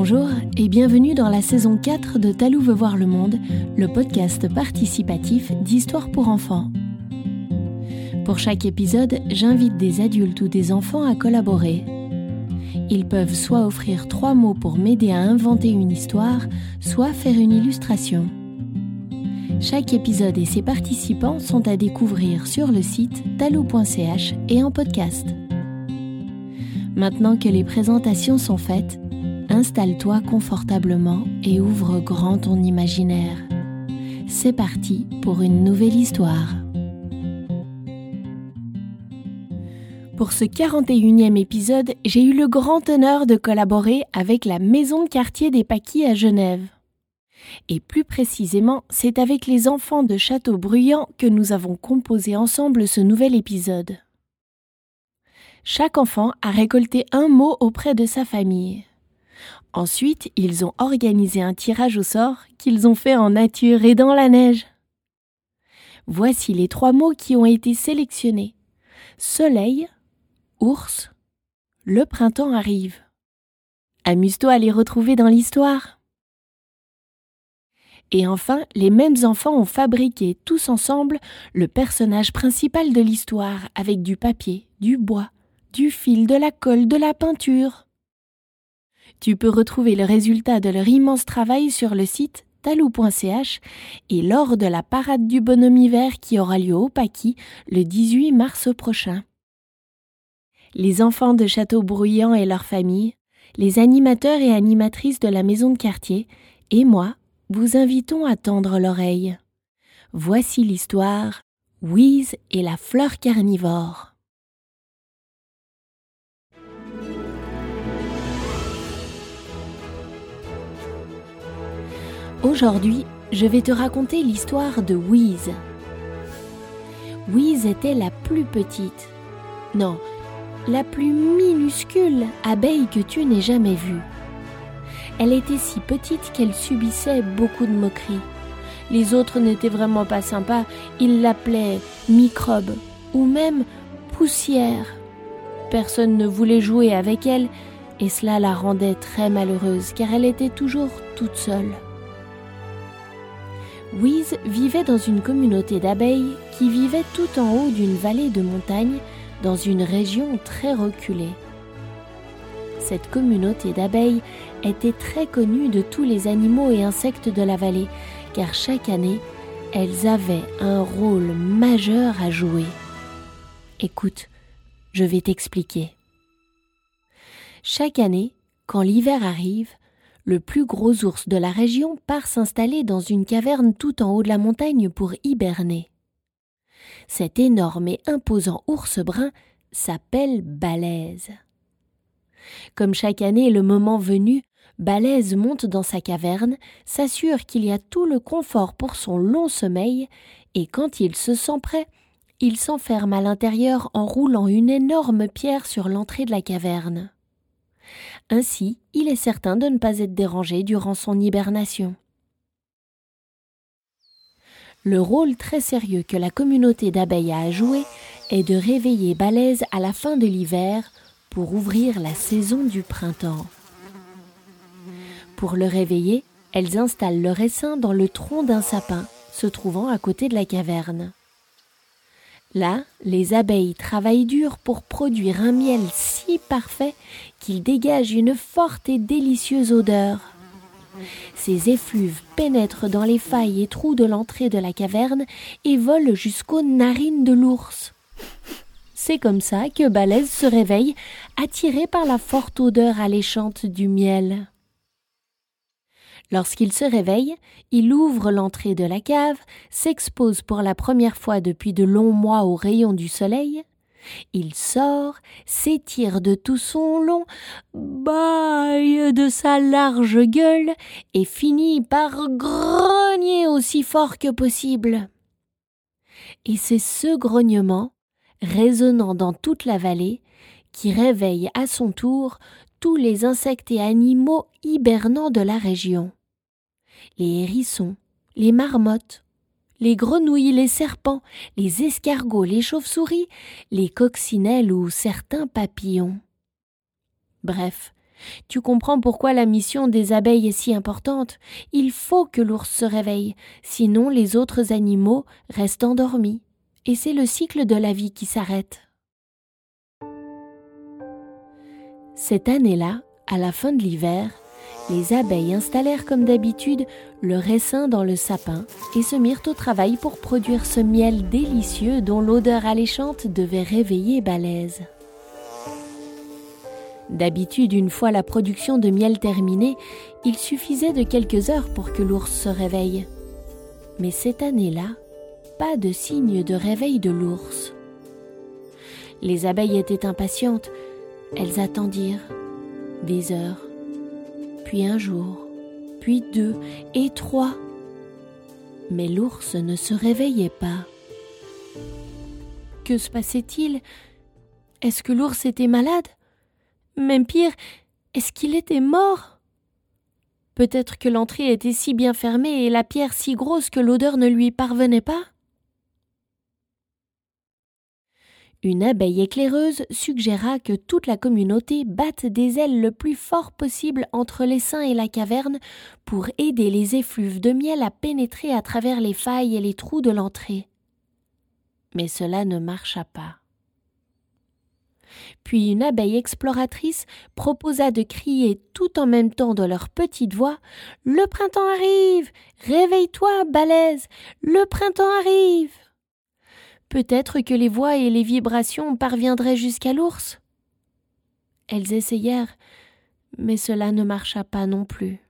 Bonjour et bienvenue dans la saison 4 de Talou veut voir le monde, le podcast participatif d'histoire pour enfants. Pour chaque épisode, j'invite des adultes ou des enfants à collaborer. Ils peuvent soit offrir trois mots pour m'aider à inventer une histoire, soit faire une illustration. Chaque épisode et ses participants sont à découvrir sur le site talou.ch et en podcast. Maintenant que les présentations sont faites, installe-toi confortablement et ouvre grand ton imaginaire. C'est parti pour une nouvelle histoire. Pour ce 41e épisode, j'ai eu le grand honneur de collaborer avec la Maison de quartier des Paquis à Genève. Et plus précisément, c'est avec les enfants de Château-Bruyant que nous avons composé ensemble ce nouvel épisode. Chaque enfant a récolté un mot auprès de sa famille. Ensuite, ils ont organisé un tirage au sort qu'ils ont fait en nature et dans la neige. Voici les trois mots qui ont été sélectionnés. Soleil, ours, le printemps arrive. Amuse-toi à les retrouver dans l'histoire. Et enfin, les mêmes enfants ont fabriqué tous ensemble le personnage principal de l'histoire avec du papier, du bois, du fil, de la colle, de la peinture. Tu peux retrouver le résultat de leur immense travail sur le site talou.ch et lors de la parade du bonhomme hiver qui aura lieu au Paquis le 18 mars prochain. Les enfants de Château Bruyant et leurs familles, les animateurs et animatrices de la maison de quartier et moi vous invitons à tendre l'oreille. Voici l'histoire Wheeze et la fleur carnivore. Aujourd'hui, je vais te raconter l'histoire de Wheeze. Wheeze était la plus petite, non, la plus minuscule abeille que tu n'aies jamais vue. Elle était si petite qu'elle subissait beaucoup de moqueries. Les autres n'étaient vraiment pas sympas, ils l'appelaient microbe ou même poussière. Personne ne voulait jouer avec elle et cela la rendait très malheureuse car elle était toujours toute seule. Wiz vivait dans une communauté d'abeilles qui vivait tout en haut d'une vallée de montagne dans une région très reculée. Cette communauté d'abeilles était très connue de tous les animaux et insectes de la vallée, car chaque année, elles avaient un rôle majeur à jouer. Écoute, je vais t'expliquer. Chaque année, quand l'hiver arrive, le plus gros ours de la région part s'installer dans une caverne tout en haut de la montagne pour hiberner. Cet énorme et imposant ours brun s'appelle Balèze. Comme chaque année, le moment venu, Balèze monte dans sa caverne, s'assure qu'il y a tout le confort pour son long sommeil, et quand il se sent prêt, il s'enferme à l'intérieur en roulant une énorme pierre sur l'entrée de la caverne. Ainsi, il est certain de ne pas être dérangé durant son hibernation. Le rôle très sérieux que la communauté d'abeilles a à jouer est de réveiller Balèze à la fin de l'hiver pour ouvrir la saison du printemps. Pour le réveiller, elles installent leur essaim dans le tronc d'un sapin se trouvant à côté de la caverne. Là, les abeilles travaillent dur pour produire un miel si parfait qu'il dégage une forte et délicieuse odeur. Ces effluves pénètrent dans les failles et trous de l'entrée de la caverne et volent jusqu'aux narines de l'ours. C'est comme ça que Balèze se réveille, attiré par la forte odeur alléchante du miel. Lorsqu'il se réveille, il ouvre l'entrée de la cave, s'expose pour la première fois depuis de longs mois aux rayons du soleil. Il sort, s'étire de tout son long, baille de sa large gueule et finit par grogner aussi fort que possible. Et c'est ce grognement, résonnant dans toute la vallée, qui réveille à son tour tous les insectes et animaux hibernants de la région les hérissons, les marmottes, les grenouilles, les serpents, les escargots, les chauves-souris, les coccinelles ou certains papillons. Bref, Tu comprends pourquoi la mission des abeilles est si importante. Il faut que l'ours se réveille, sinon les autres animaux restent endormis. Et c'est le cycle de la vie qui s'arrête. Cette année-là, à la fin de l'hiver, les abeilles installèrent comme d'habitude le raisin dans le sapin et se mirent au travail pour produire ce miel délicieux dont l'odeur alléchante devait réveiller Balèze. D'habitude, une fois la production de miel terminée, il suffisait de quelques heures pour que l'ours se réveille. Mais cette année-là, pas de signe de réveil de l'ours. Les abeilles étaient impatientes, elles attendirent des heures, puis un jour, puis deux et trois. Mais l'ours ne se réveillait pas. Que se passait-il? Est-ce que l'ours était malade? Même pire, est-ce qu'il était mort? Peut-être que l'entrée était si bien fermée et la pierre si grosse que l'odeur ne lui parvenait pas? Une abeille éclaireuse suggéra que toute la communauté batte des ailes le plus fort possible entre l'essaim et la caverne pour aider les effluves de miel à pénétrer à travers les failles et les trous de l'entrée. Mais cela ne marcha pas. Puis une abeille exploratrice proposa de crier tout en même temps de leur petite voix Le printemps arrive Réveille-toi, balèze Le printemps arrive Peut-être que les voix et les vibrations parviendraient jusqu'à l'ours. Elles essayèrent, mais cela ne marcha pas non plus.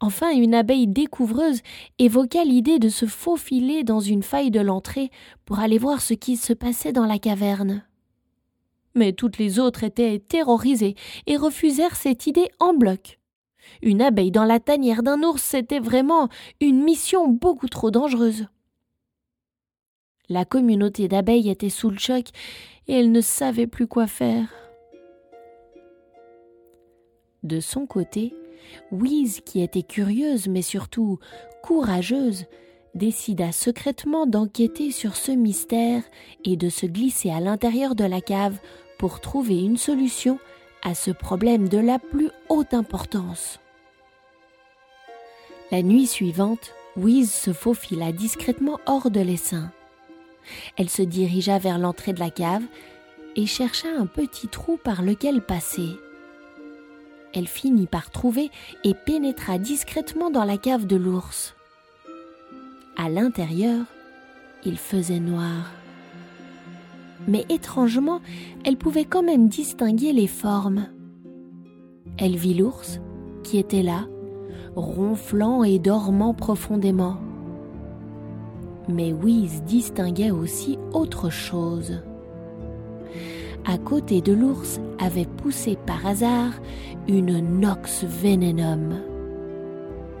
Enfin, une abeille découvreuse évoqua l'idée de se faufiler dans une faille de l'entrée pour aller voir ce qui se passait dans la caverne. Mais toutes les autres étaient terrorisées et refusèrent cette idée en bloc. Une abeille dans la tanière d'un ours, c'était vraiment une mission beaucoup trop dangereuse. La communauté d'abeilles était sous le choc et elle ne savait plus quoi faire. De son côté, Wise, qui était curieuse mais surtout courageuse, décida secrètement d'enquêter sur ce mystère et de se glisser à l'intérieur de la cave pour trouver une solution à ce problème de la plus haute importance. La nuit suivante, Wise se faufila discrètement hors de l'essaim. Elle se dirigea vers l'entrée de la cave et chercha un petit trou par lequel passer. Elle finit par trouver et pénétra discrètement dans la cave de l'ours. À l'intérieur, il faisait noir. Mais étrangement, elle pouvait quand même distinguer les formes. Elle vit l'ours, qui était là, ronflant et dormant profondément mais Wiz distinguait aussi autre chose. À côté de l'ours avait poussé par hasard une Nox venenum.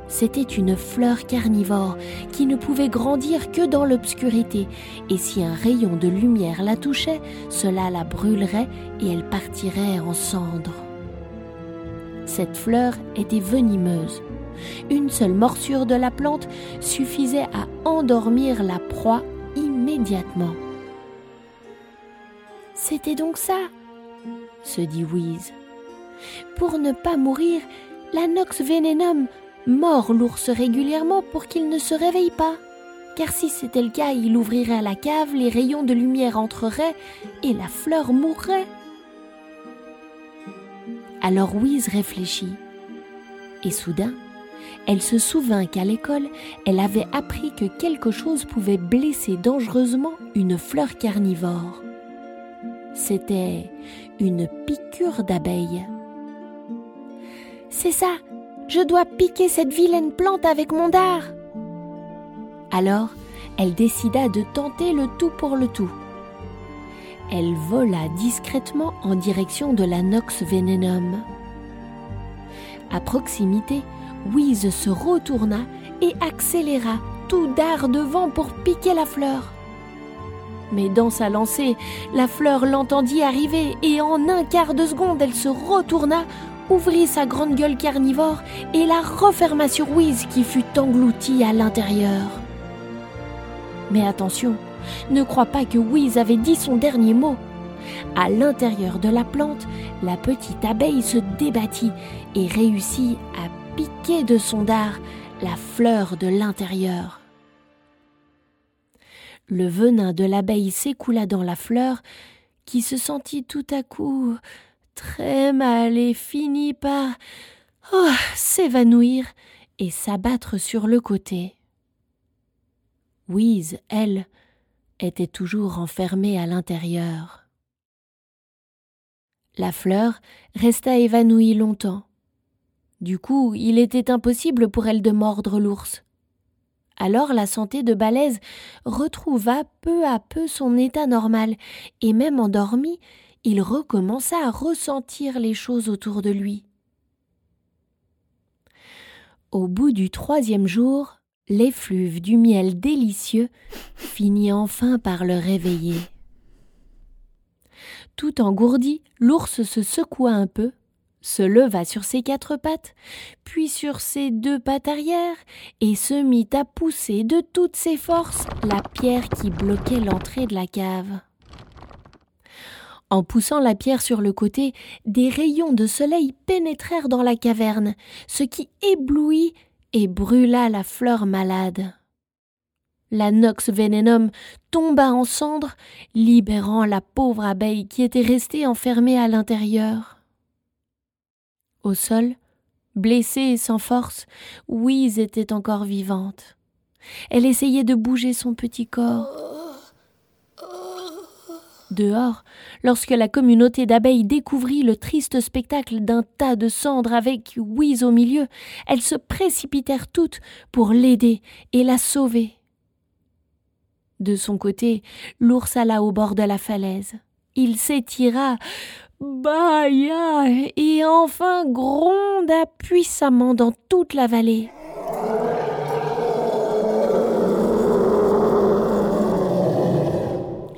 C'était une fleur carnivore qui ne pouvait grandir que dans l'obscurité, et si un rayon de lumière la touchait, cela la brûlerait et elle partirait en cendres. Cette fleur était venimeuse, une seule morsure de la plante suffisait à endormir la proie immédiatement. C'était donc ça, se dit Wheeze. Pour ne pas mourir, la Nox Venenum mord l'ours régulièrement pour qu'il ne se réveille pas. Car si c'était le cas, il ouvrirait la cave, les rayons de lumière entreraient et la fleur mourrait. Alors Wheeze réfléchit. Et soudain, elle se souvint qu'à l'école, elle avait appris que quelque chose pouvait blesser dangereusement une fleur carnivore. C'était une piqûre d'abeille. C'est ça, je dois piquer cette vilaine plante avec mon dard. Alors, elle décida de tenter le tout pour le tout. Elle vola discrètement en direction de la Nox Venenum. À proximité, Wiz se retourna et accéléra tout dard devant pour piquer la fleur. Mais dans sa lancée, la fleur l'entendit arriver et en un quart de seconde, elle se retourna, ouvrit sa grande gueule carnivore et la referma sur Wiz qui fut englouti à l'intérieur. Mais attention, ne crois pas que Wiz avait dit son dernier mot. À l'intérieur de la plante, la petite abeille se débattit et réussit à piquer de son dard la fleur de l'intérieur. Le venin de l'abeille s'écoula dans la fleur, qui se sentit tout à coup très mal et finit par oh, s'évanouir et s'abattre sur le côté. Louise, elle, était toujours enfermée à l'intérieur. La fleur resta évanouie longtemps. Du coup, il était impossible pour elle de mordre l'ours. Alors la santé de Balèze retrouva peu à peu son état normal, et même endormi, il recommença à ressentir les choses autour de lui. Au bout du troisième jour, l'effluve du miel délicieux finit enfin par le réveiller. Tout engourdi, l'ours se secoua un peu, se leva sur ses quatre pattes, puis sur ses deux pattes arrière, et se mit à pousser de toutes ses forces la pierre qui bloquait l'entrée de la cave. En poussant la pierre sur le côté, des rayons de soleil pénétrèrent dans la caverne, ce qui éblouit et brûla la fleur malade. La nox vénénum tomba en cendres, libérant la pauvre abeille qui était restée enfermée à l'intérieur. Au sol, blessée et sans force, Ouise était encore vivante. Elle essayait de bouger son petit corps. Dehors, lorsque la communauté d'abeilles découvrit le triste spectacle d'un tas de cendres avec Louise au milieu, elles se précipitèrent toutes pour l'aider et la sauver. De son côté, l'ours alla au bord de la falaise. Il s'étira, bâilla et enfin gronda puissamment dans toute la vallée.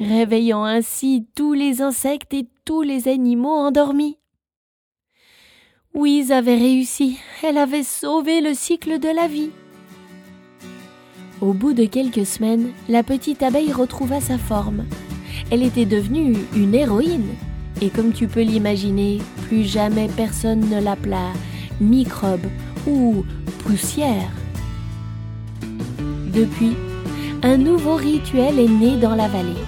réveillant ainsi tous les insectes et tous les animaux endormis. Ouise avait réussi, elle avait sauvé le cycle de la vie. Au bout de quelques semaines, la petite abeille retrouva sa forme. Elle était devenue une héroïne, et comme tu peux l'imaginer, plus jamais personne ne l'appela microbe ou poussière. Depuis, un nouveau rituel est né dans la vallée.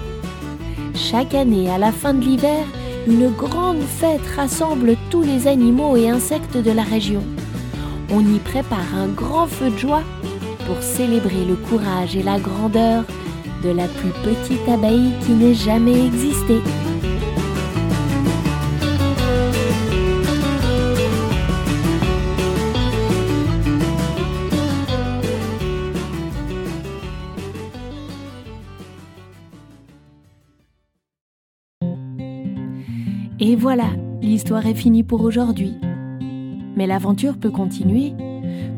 Chaque année, à la fin de l'hiver, une grande fête rassemble tous les animaux et insectes de la région. On y prépare un grand feu de joie pour célébrer le courage et la grandeur de la plus petite abeille qui n'ait jamais existé. Et voilà, l'histoire est finie pour aujourd'hui. Mais l'aventure peut continuer.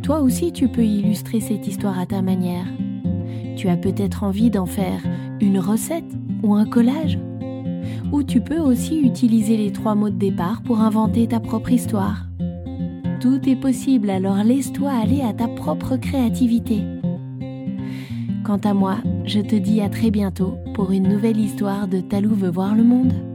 Toi aussi, tu peux illustrer cette histoire à ta manière. Tu as peut-être envie d'en faire une recette ou un collage. Ou tu peux aussi utiliser les trois mots de départ pour inventer ta propre histoire. Tout est possible, alors laisse-toi aller à ta propre créativité. Quant à moi, je te dis à très bientôt pour une nouvelle histoire de Talou veut voir le monde.